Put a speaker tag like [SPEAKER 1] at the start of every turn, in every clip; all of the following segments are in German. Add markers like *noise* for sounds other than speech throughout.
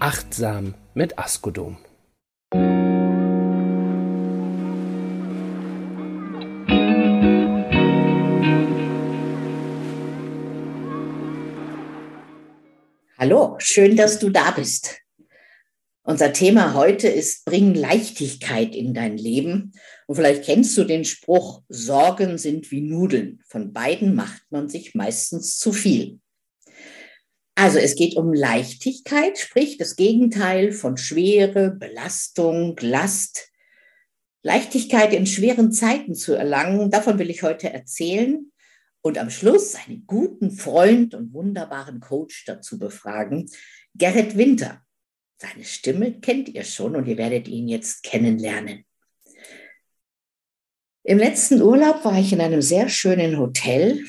[SPEAKER 1] achtsam mit Askodom.
[SPEAKER 2] Hallo, schön, dass du da bist. Unser Thema heute ist Bring Leichtigkeit in dein Leben. Und vielleicht kennst du den Spruch, Sorgen sind wie Nudeln. Von beiden macht man sich meistens zu viel. Also es geht um Leichtigkeit, sprich das Gegenteil von Schwere, Belastung, Last. Leichtigkeit in schweren Zeiten zu erlangen, davon will ich heute erzählen und am Schluss einen guten Freund und wunderbaren Coach dazu befragen, Gerrit Winter. Seine Stimme kennt ihr schon und ihr werdet ihn jetzt kennenlernen. Im letzten Urlaub war ich in einem sehr schönen Hotel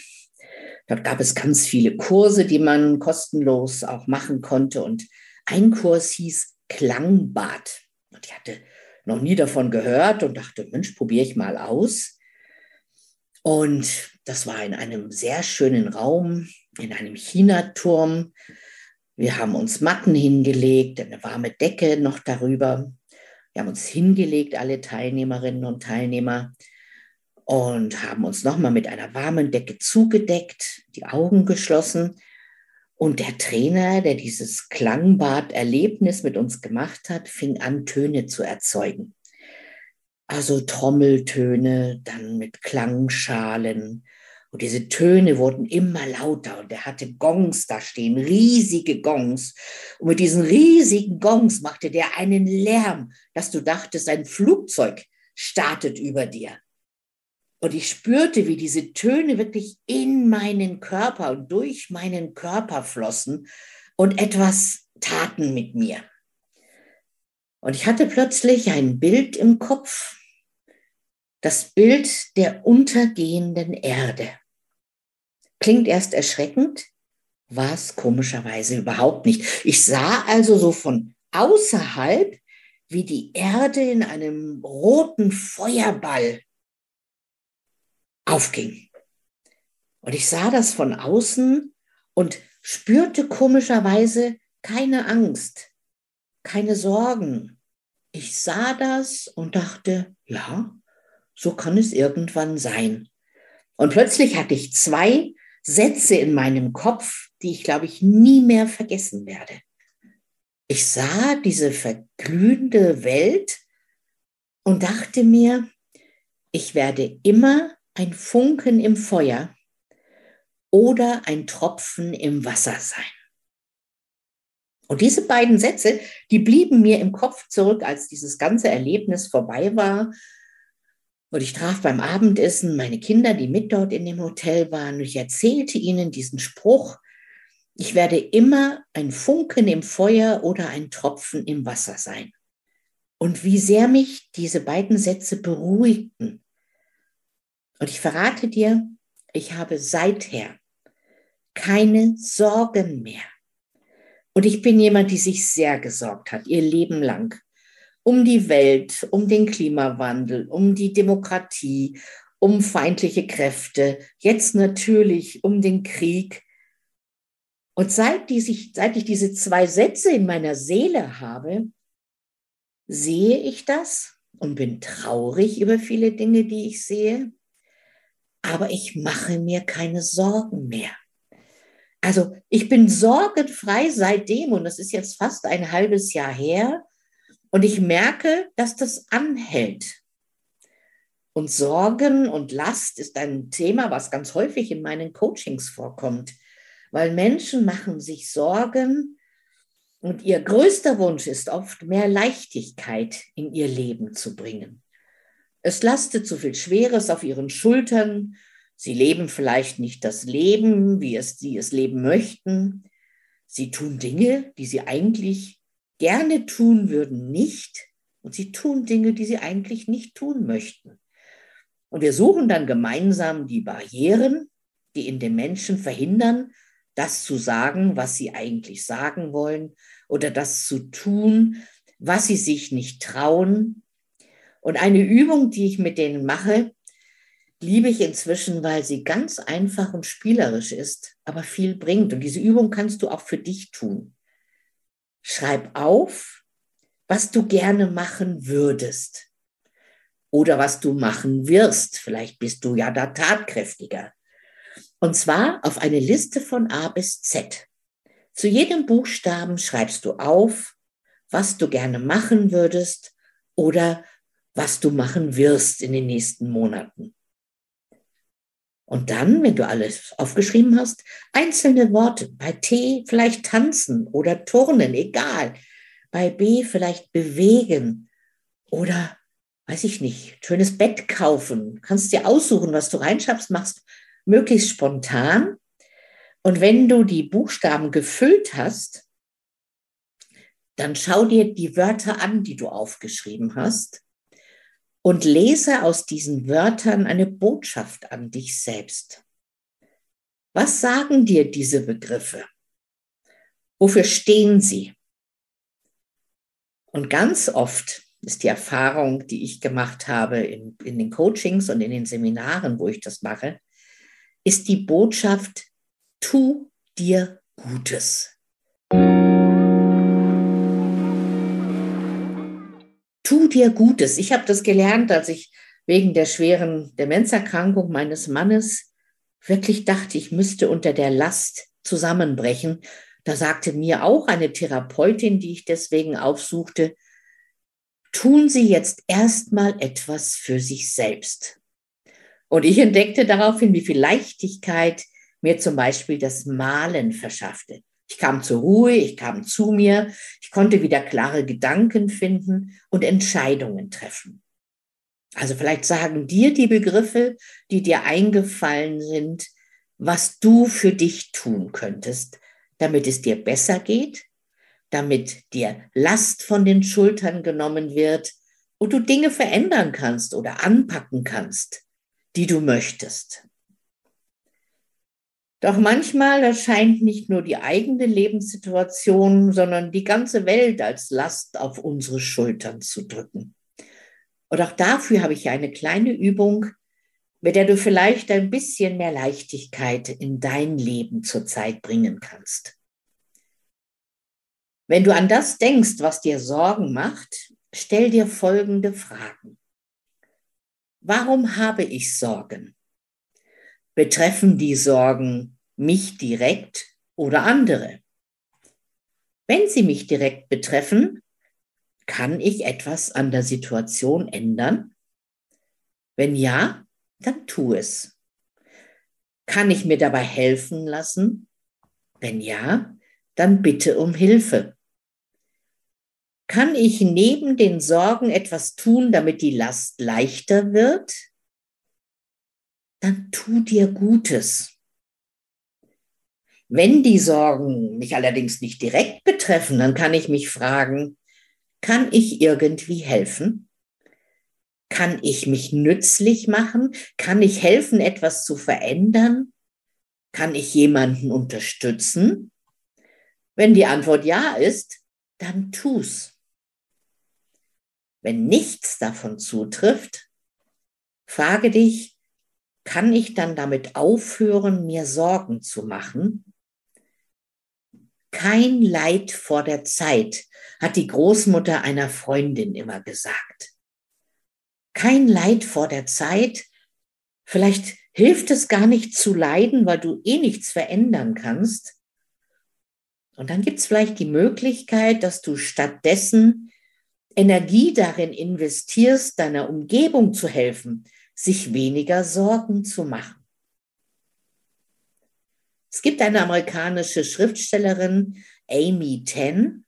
[SPEAKER 2] Dort gab es ganz viele Kurse, die man kostenlos auch machen konnte. Und ein Kurs hieß Klangbad. Und ich hatte noch nie davon gehört und dachte, Mensch, probiere ich mal aus. Und das war in einem sehr schönen Raum, in einem Chinaturm. Wir haben uns Matten hingelegt, eine warme Decke noch darüber. Wir haben uns hingelegt, alle Teilnehmerinnen und Teilnehmer und haben uns nochmal mit einer warmen Decke zugedeckt, die Augen geschlossen. Und der Trainer, der dieses Klangbad-Erlebnis mit uns gemacht hat, fing an, Töne zu erzeugen. Also Trommeltöne, dann mit Klangschalen. Und diese Töne wurden immer lauter und er hatte Gongs da stehen, riesige Gongs. Und mit diesen riesigen Gongs machte der einen Lärm, dass du dachtest, ein Flugzeug startet über dir. Und ich spürte, wie diese Töne wirklich in meinen Körper und durch meinen Körper flossen und etwas taten mit mir. Und ich hatte plötzlich ein Bild im Kopf, das Bild der untergehenden Erde. Klingt erst erschreckend, war es komischerweise überhaupt nicht. Ich sah also so von außerhalb, wie die Erde in einem roten Feuerball aufging. Und ich sah das von außen und spürte komischerweise keine Angst, keine Sorgen. Ich sah das und dachte, ja, so kann es irgendwann sein. Und plötzlich hatte ich zwei Sätze in meinem Kopf, die ich, glaube ich, nie mehr vergessen werde. Ich sah diese verglühende Welt und dachte mir, ich werde immer ein Funken im Feuer oder ein Tropfen im Wasser sein. Und diese beiden Sätze, die blieben mir im Kopf zurück, als dieses ganze Erlebnis vorbei war. Und ich traf beim Abendessen meine Kinder, die mit dort in dem Hotel waren. Und ich erzählte ihnen diesen Spruch, ich werde immer ein Funken im Feuer oder ein Tropfen im Wasser sein. Und wie sehr mich diese beiden Sätze beruhigten und ich verrate dir, ich habe seither keine Sorgen mehr. Und ich bin jemand, die sich sehr gesorgt hat, ihr Leben lang, um die Welt, um den Klimawandel, um die Demokratie, um feindliche Kräfte, jetzt natürlich um den Krieg. Und seit, die seit ich diese zwei Sätze in meiner Seele habe, sehe ich das und bin traurig über viele Dinge, die ich sehe aber ich mache mir keine Sorgen mehr. Also ich bin sorgenfrei seitdem und das ist jetzt fast ein halbes Jahr her und ich merke, dass das anhält. Und Sorgen und Last ist ein Thema, was ganz häufig in meinen Coachings vorkommt, weil Menschen machen sich Sorgen und ihr größter Wunsch ist oft mehr Leichtigkeit in ihr Leben zu bringen. Es lastet so viel Schweres auf ihren Schultern. Sie leben vielleicht nicht das Leben, wie es sie es leben möchten. Sie tun Dinge, die sie eigentlich gerne tun würden, nicht. Und sie tun Dinge, die sie eigentlich nicht tun möchten. Und wir suchen dann gemeinsam die Barrieren, die in den Menschen verhindern, das zu sagen, was sie eigentlich sagen wollen oder das zu tun, was sie sich nicht trauen. Und eine Übung, die ich mit denen mache, liebe ich inzwischen, weil sie ganz einfach und spielerisch ist, aber viel bringt. Und diese Übung kannst du auch für dich tun. Schreib auf, was du gerne machen würdest oder was du machen wirst. Vielleicht bist du ja da tatkräftiger. Und zwar auf eine Liste von A bis Z. Zu jedem Buchstaben schreibst du auf, was du gerne machen würdest oder was du machen wirst in den nächsten Monaten. Und dann, wenn du alles aufgeschrieben hast, einzelne Worte. Bei T vielleicht tanzen oder turnen, egal. Bei B vielleicht bewegen oder, weiß ich nicht, schönes Bett kaufen. Kannst dir aussuchen, was du reinschaffst, machst möglichst spontan. Und wenn du die Buchstaben gefüllt hast, dann schau dir die Wörter an, die du aufgeschrieben hast und lese aus diesen Wörtern eine Botschaft an dich selbst. Was sagen dir diese Begriffe? Wofür stehen sie? Und ganz oft ist die Erfahrung, die ich gemacht habe in, in den Coachings und in den Seminaren, wo ich das mache, ist die Botschaft, tu dir Gutes. Dir Gutes. Ich habe das gelernt, als ich wegen der schweren Demenzerkrankung meines Mannes wirklich dachte, ich müsste unter der Last zusammenbrechen. Da sagte mir auch eine Therapeutin, die ich deswegen aufsuchte, tun Sie jetzt erstmal etwas für sich selbst. Und ich entdeckte daraufhin, wie viel Leichtigkeit mir zum Beispiel das Malen verschaffte. Ich kam zur Ruhe, ich kam zu mir, ich konnte wieder klare Gedanken finden und Entscheidungen treffen. Also vielleicht sagen dir die Begriffe, die dir eingefallen sind, was du für dich tun könntest, damit es dir besser geht, damit dir Last von den Schultern genommen wird und du Dinge verändern kannst oder anpacken kannst, die du möchtest. Doch manchmal erscheint nicht nur die eigene Lebenssituation, sondern die ganze Welt als Last auf unsere Schultern zu drücken. Und auch dafür habe ich eine kleine Übung, mit der du vielleicht ein bisschen mehr Leichtigkeit in dein Leben zurzeit bringen kannst. Wenn du an das denkst, was dir Sorgen macht, stell dir folgende Fragen. Warum habe ich Sorgen? Betreffen die Sorgen mich direkt oder andere. Wenn sie mich direkt betreffen, kann ich etwas an der Situation ändern? Wenn ja, dann tu es. Kann ich mir dabei helfen lassen? Wenn ja, dann bitte um Hilfe. Kann ich neben den Sorgen etwas tun, damit die Last leichter wird? Dann tu dir Gutes. Wenn die Sorgen mich allerdings nicht direkt betreffen, dann kann ich mich fragen, kann ich irgendwie helfen? Kann ich mich nützlich machen? Kann ich helfen, etwas zu verändern? Kann ich jemanden unterstützen? Wenn die Antwort ja ist, dann tu's. Wenn nichts davon zutrifft, frage dich, kann ich dann damit aufhören, mir Sorgen zu machen? Kein Leid vor der Zeit, hat die Großmutter einer Freundin immer gesagt. Kein Leid vor der Zeit. Vielleicht hilft es gar nicht zu leiden, weil du eh nichts verändern kannst. Und dann gibt es vielleicht die Möglichkeit, dass du stattdessen Energie darin investierst, deiner Umgebung zu helfen, sich weniger Sorgen zu machen. Es gibt eine amerikanische Schriftstellerin, Amy Ten,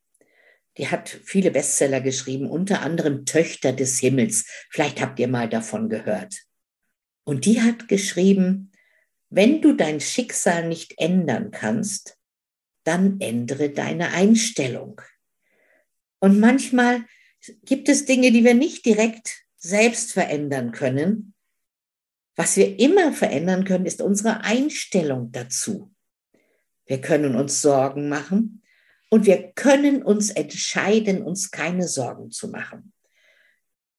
[SPEAKER 2] die hat viele Bestseller geschrieben, unter anderem Töchter des Himmels. Vielleicht habt ihr mal davon gehört. Und die hat geschrieben, wenn du dein Schicksal nicht ändern kannst, dann ändere deine Einstellung. Und manchmal gibt es Dinge, die wir nicht direkt selbst verändern können. Was wir immer verändern können, ist unsere Einstellung dazu. Wir können uns Sorgen machen und wir können uns entscheiden, uns keine Sorgen zu machen.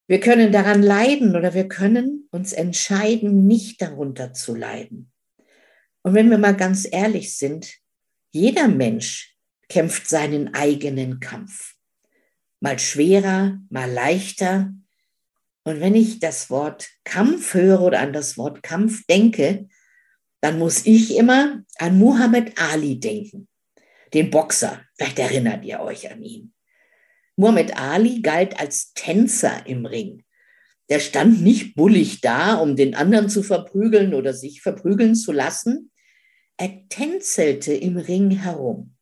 [SPEAKER 2] Wir können daran leiden oder wir können uns entscheiden, nicht darunter zu leiden. Und wenn wir mal ganz ehrlich sind, jeder Mensch kämpft seinen eigenen Kampf. Mal schwerer, mal leichter. Und wenn ich das Wort Kampf höre oder an das Wort Kampf denke, dann muss ich immer an Muhammad Ali denken, den Boxer. Vielleicht erinnert ihr euch an ihn. Muhammad Ali galt als Tänzer im Ring. Der stand nicht bullig da, um den anderen zu verprügeln oder sich verprügeln zu lassen. Er tänzelte im Ring herum,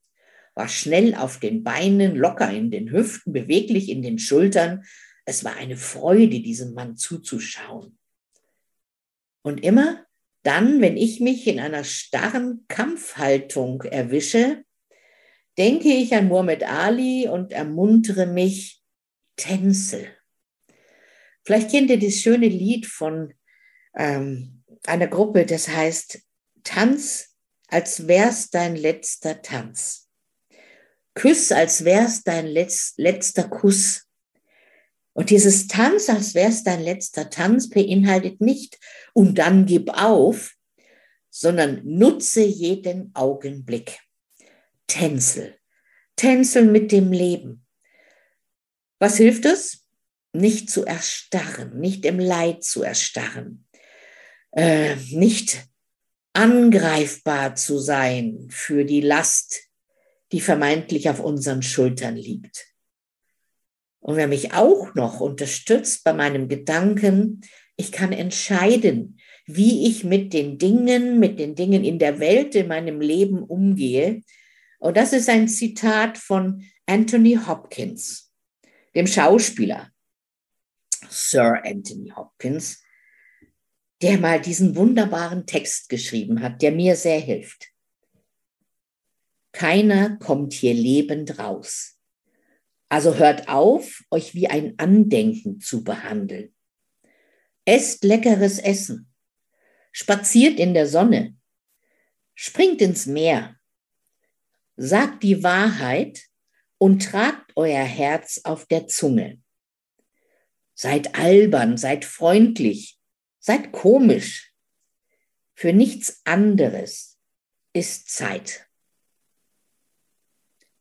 [SPEAKER 2] war schnell auf den Beinen, locker in den Hüften, beweglich in den Schultern. Es war eine Freude, diesem Mann zuzuschauen. Und immer dann, wenn ich mich in einer starren Kampfhaltung erwische, denke ich an Muhammad Ali und ermuntere mich, Tänze. Vielleicht kennt ihr das schöne Lied von ähm, einer Gruppe, das heißt Tanz, als wär's dein letzter Tanz. Küss, als wär's dein Letz letzter Kuss. Und dieses Tanz, als wär's dein letzter Tanz, beinhaltet nicht und dann gib auf, sondern nutze jeden Augenblick. Tänzel. Tänzeln mit dem Leben. Was hilft es? Nicht zu erstarren, nicht im Leid zu erstarren, äh, nicht angreifbar zu sein für die Last, die vermeintlich auf unseren Schultern liegt. Und wer mich auch noch unterstützt bei meinem Gedanken, ich kann entscheiden, wie ich mit den Dingen, mit den Dingen in der Welt, in meinem Leben umgehe, und das ist ein Zitat von Anthony Hopkins, dem Schauspieler, Sir Anthony Hopkins, der mal diesen wunderbaren Text geschrieben hat, der mir sehr hilft. Keiner kommt hier lebend raus. Also hört auf, euch wie ein Andenken zu behandeln. Esst leckeres Essen. Spaziert in der Sonne. Springt ins Meer sagt die Wahrheit und tragt euer Herz auf der Zunge. Seid albern, seid freundlich, seid komisch. Für nichts anderes ist Zeit.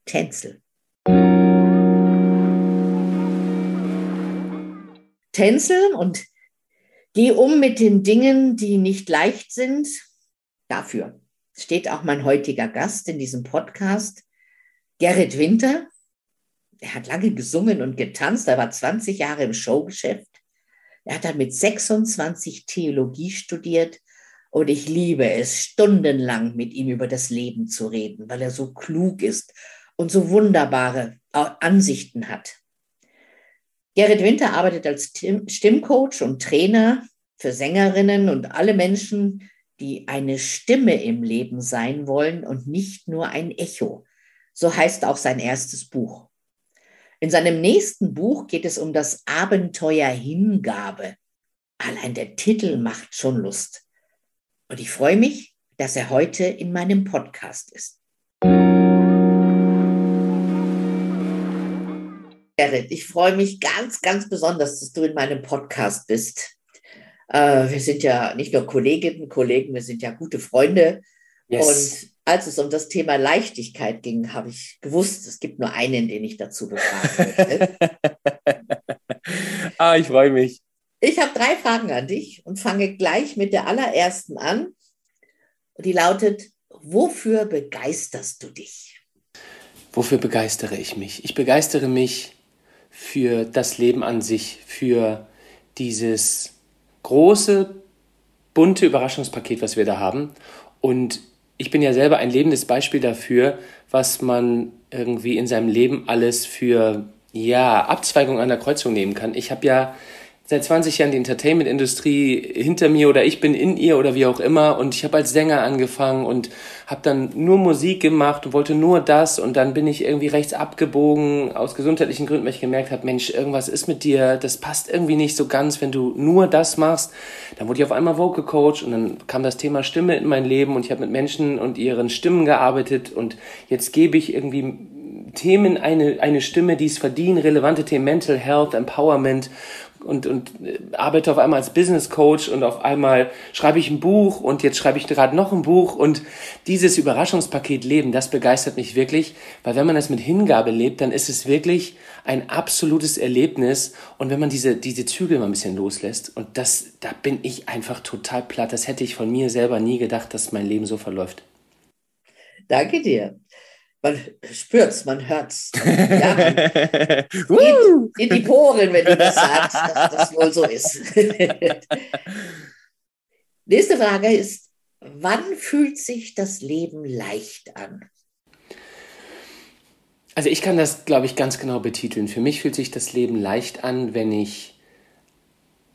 [SPEAKER 2] Tänzel. Tänzeln und geh um mit den Dingen, die nicht leicht sind, dafür steht auch mein heutiger Gast in diesem Podcast, Gerrit Winter. Er hat lange gesungen und getanzt, er war 20 Jahre im Showgeschäft. Er hat dann mit 26 Theologie studiert und ich liebe es, stundenlang mit ihm über das Leben zu reden, weil er so klug ist und so wunderbare Ansichten hat. Gerrit Winter arbeitet als Stimmcoach und Trainer für Sängerinnen und alle Menschen, die eine Stimme im Leben sein wollen und nicht nur ein Echo. So heißt auch sein erstes Buch. In seinem nächsten Buch geht es um das Abenteuer Hingabe. Allein der Titel macht schon Lust. Und ich freue mich, dass er heute in meinem Podcast ist. Gerrit, ich freue mich ganz, ganz besonders, dass du in meinem Podcast bist. Äh, wir sind ja nicht nur Kolleginnen und Kollegen, wir sind ja gute Freunde. Yes. Und als es um das Thema Leichtigkeit ging, habe ich gewusst, es gibt nur einen, den ich dazu befragen möchte. *laughs*
[SPEAKER 1] ah, ich freue mich.
[SPEAKER 2] Ich habe drei Fragen an dich und fange gleich mit der allerersten an. Und die lautet, wofür begeisterst du dich?
[SPEAKER 1] Wofür begeistere ich mich? Ich begeistere mich für das Leben an sich, für dieses große, bunte Überraschungspaket, was wir da haben. Und ich bin ja selber ein lebendes Beispiel dafür, was man irgendwie in seinem Leben alles für ja, Abzweigung an der Kreuzung nehmen kann. Ich habe ja seit 20 Jahren die Entertainment-Industrie hinter mir oder ich bin in ihr oder wie auch immer. Und ich habe als Sänger angefangen und habe dann nur Musik gemacht und wollte nur das. Und dann bin ich irgendwie rechts abgebogen aus gesundheitlichen Gründen, weil ich gemerkt habe, Mensch, irgendwas ist mit dir, das passt irgendwie nicht so ganz, wenn du nur das machst. Dann wurde ich auf einmal Vocal Coach und dann kam das Thema Stimme in mein Leben und ich habe mit Menschen und ihren Stimmen gearbeitet. Und jetzt gebe ich irgendwie Themen eine, eine Stimme, die es verdienen, relevante Themen, Mental Health, Empowerment und, und äh, arbeite auf einmal als Business Coach und auf einmal schreibe ich ein Buch und jetzt schreibe ich gerade noch ein Buch. Und dieses Überraschungspaket Leben, das begeistert mich wirklich, weil wenn man das mit Hingabe lebt, dann ist es wirklich ein absolutes Erlebnis. Und wenn man diese, diese Zügel mal ein bisschen loslässt und das, da bin ich einfach total platt, das hätte ich von mir selber nie gedacht, dass mein Leben so verläuft.
[SPEAKER 2] Danke dir man spürt's, man hört's. *laughs* Ja, man in die Poren, wenn du das sagst, dass das wohl so ist. *laughs* Nächste Frage ist, wann fühlt sich das Leben leicht an?
[SPEAKER 1] Also ich kann das, glaube ich, ganz genau betiteln. Für mich fühlt sich das Leben leicht an, wenn ich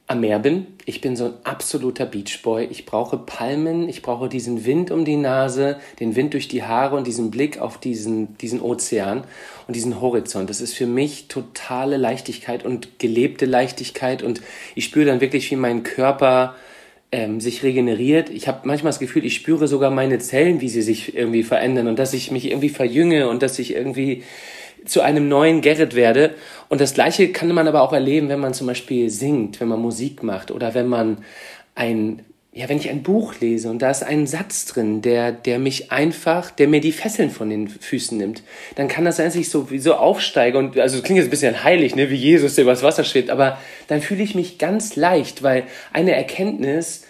[SPEAKER 1] am Meer bin. Ich bin so ein absoluter Beachboy. Ich brauche Palmen, ich brauche diesen Wind um die Nase, den Wind durch die Haare und diesen Blick auf diesen, diesen Ozean und diesen Horizont. Das ist für mich totale Leichtigkeit und gelebte Leichtigkeit und ich spüre dann wirklich, wie mein Körper ähm, sich regeneriert. Ich habe manchmal das Gefühl, ich spüre sogar meine Zellen, wie sie sich irgendwie verändern und dass ich mich irgendwie verjünge und dass ich irgendwie zu einem neuen Gerrit werde. Und das Gleiche kann man aber auch erleben, wenn man zum Beispiel singt, wenn man Musik macht oder wenn man ein, ja, wenn ich ein Buch lese und da ist ein Satz drin, der, der mich einfach, der mir die Fesseln von den Füßen nimmt, dann kann das sein, dass ich so, so aufsteige und, also das klingt jetzt ein bisschen heilig, ne, wie Jesus, der übers Wasser schwebt, aber dann fühle ich mich ganz leicht, weil eine Erkenntnis,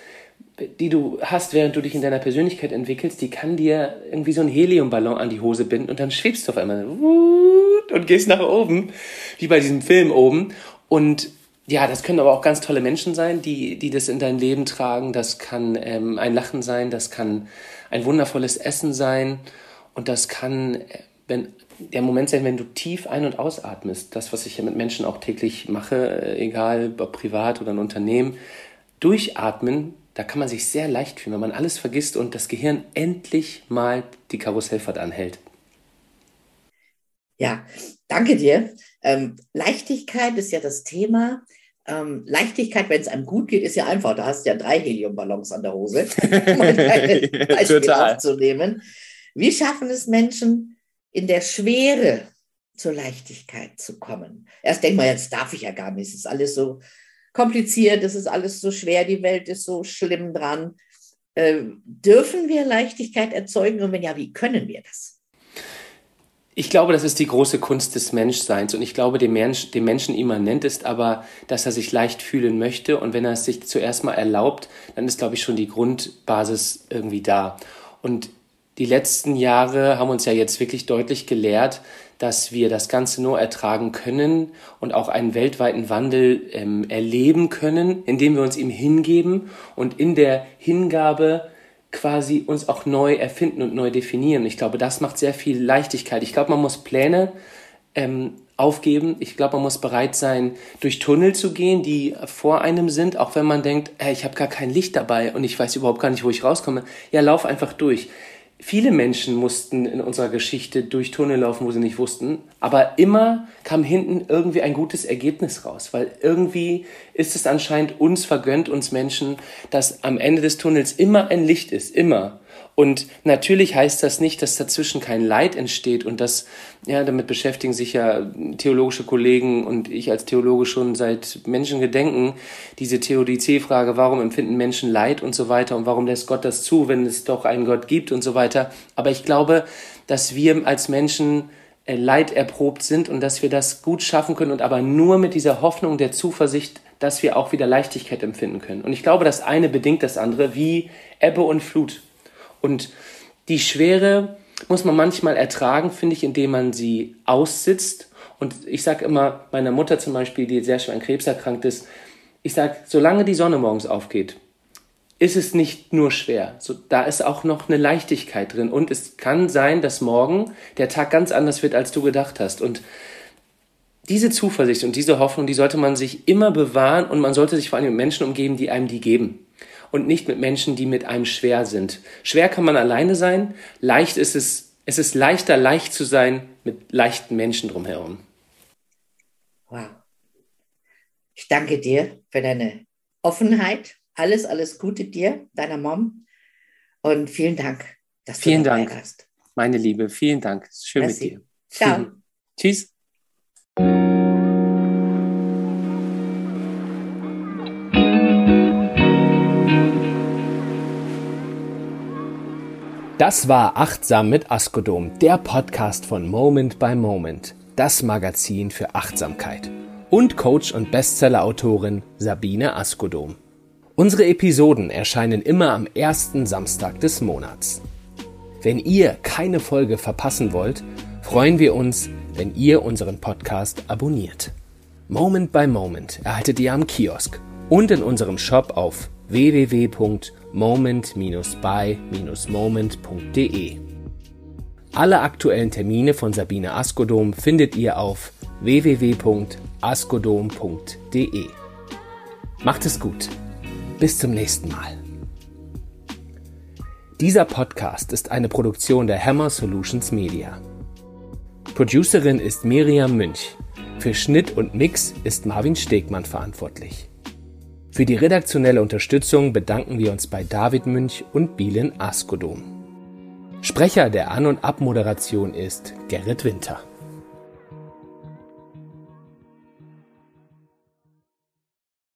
[SPEAKER 1] die du hast, während du dich in deiner Persönlichkeit entwickelst, die kann dir irgendwie so einen Heliumballon an die Hose binden und dann schwebst du auf einmal und gehst nach oben, wie bei diesem Film oben. Und ja, das können aber auch ganz tolle Menschen sein, die, die das in dein Leben tragen. Das kann ähm, ein Lachen sein, das kann ein wundervolles Essen sein und das kann, äh, wenn der Moment sein, wenn du tief ein- und ausatmest. Das, was ich ja mit Menschen auch täglich mache, äh, egal ob privat oder ein Unternehmen, durchatmen da kann man sich sehr leicht fühlen, wenn man alles vergisst und das Gehirn endlich mal die Karussellfahrt anhält.
[SPEAKER 2] Ja, danke dir. Ähm, Leichtigkeit ist ja das Thema. Ähm, Leichtigkeit, wenn es einem gut geht, ist ja einfach. Da hast du ja drei Heliumballons an der Hose, *laughs* um ein Beispiel Total. aufzunehmen. Wie schaffen es Menschen, in der Schwere zur Leichtigkeit zu kommen? Erst denkt man, jetzt darf ich ja gar nicht. Es ist alles so kompliziert, es ist alles so schwer, die Welt ist so schlimm dran. Äh, dürfen wir Leichtigkeit erzeugen und wenn ja, wie können wir das?
[SPEAKER 1] Ich glaube, das ist die große Kunst des Menschseins und ich glaube, dem, Mensch, dem Menschen immanent ist aber, dass er sich leicht fühlen möchte und wenn er es sich zuerst mal erlaubt, dann ist, glaube ich, schon die Grundbasis irgendwie da. Und die letzten Jahre haben uns ja jetzt wirklich deutlich gelehrt, dass wir das Ganze nur ertragen können und auch einen weltweiten Wandel ähm, erleben können, indem wir uns ihm hingeben und in der Hingabe quasi uns auch neu erfinden und neu definieren. Ich glaube, das macht sehr viel Leichtigkeit. Ich glaube, man muss Pläne ähm, aufgeben. Ich glaube, man muss bereit sein, durch Tunnel zu gehen, die vor einem sind, auch wenn man denkt, hey, ich habe gar kein Licht dabei und ich weiß überhaupt gar nicht, wo ich rauskomme. Ja, lauf einfach durch. Viele Menschen mussten in unserer Geschichte durch Tunnel laufen, wo sie nicht wussten, aber immer kam hinten irgendwie ein gutes Ergebnis raus, weil irgendwie ist es anscheinend uns vergönnt, uns Menschen, dass am Ende des Tunnels immer ein Licht ist, immer. Und natürlich heißt das nicht, dass dazwischen kein Leid entsteht und das, ja, damit beschäftigen sich ja theologische Kollegen und ich als Theologe schon seit Menschengedenken, diese Theodizee-Frage, warum empfinden Menschen Leid und so weiter und warum lässt Gott das zu, wenn es doch einen Gott gibt und so weiter. Aber ich glaube, dass wir als Menschen äh, Leid erprobt sind und dass wir das gut schaffen können und aber nur mit dieser Hoffnung der Zuversicht, dass wir auch wieder Leichtigkeit empfinden können. Und ich glaube, das eine bedingt das andere wie Ebbe und Flut. Und die Schwere muss man manchmal ertragen, finde ich, indem man sie aussitzt. Und ich sage immer meiner Mutter zum Beispiel, die sehr schwer an Krebs erkrankt ist, ich sage, solange die Sonne morgens aufgeht, ist es nicht nur schwer. So, da ist auch noch eine Leichtigkeit drin. Und es kann sein, dass morgen der Tag ganz anders wird, als du gedacht hast. Und diese Zuversicht und diese Hoffnung, die sollte man sich immer bewahren und man sollte sich vor allem mit Menschen umgeben, die einem die geben. Und nicht mit Menschen, die mit einem schwer sind. Schwer kann man alleine sein, leicht ist es, es ist leichter, leicht zu sein mit leichten Menschen drumherum.
[SPEAKER 2] Wow. Ich danke dir für deine Offenheit. Alles, alles Gute dir, deiner Mom. Und vielen Dank,
[SPEAKER 1] dass du vielen dabei Dank. warst. Meine Liebe, vielen Dank. Schön Merci. mit dir.
[SPEAKER 2] Ciao. *laughs*
[SPEAKER 1] Tschüss. Das war Achtsam mit Askodom, der Podcast von Moment by Moment, das Magazin für Achtsamkeit. Und Coach und Bestseller-Autorin Sabine Askodom. Unsere Episoden erscheinen immer am ersten Samstag des Monats. Wenn ihr keine Folge verpassen wollt, freuen wir uns, wenn ihr unseren Podcast abonniert. Moment by Moment erhaltet ihr am Kiosk und in unserem Shop auf www.moment-by-moment.de. Alle aktuellen Termine von Sabine Askodom findet ihr auf www.askodom.de. Macht es gut. Bis zum nächsten Mal. Dieser Podcast ist eine Produktion der Hammer Solutions Media. Producerin ist Miriam Münch. Für Schnitt und Mix ist Marvin Stegmann verantwortlich. Für die redaktionelle Unterstützung bedanken wir uns bei David Münch und Bielen Askodom. Sprecher der An- und Abmoderation ist Gerrit Winter.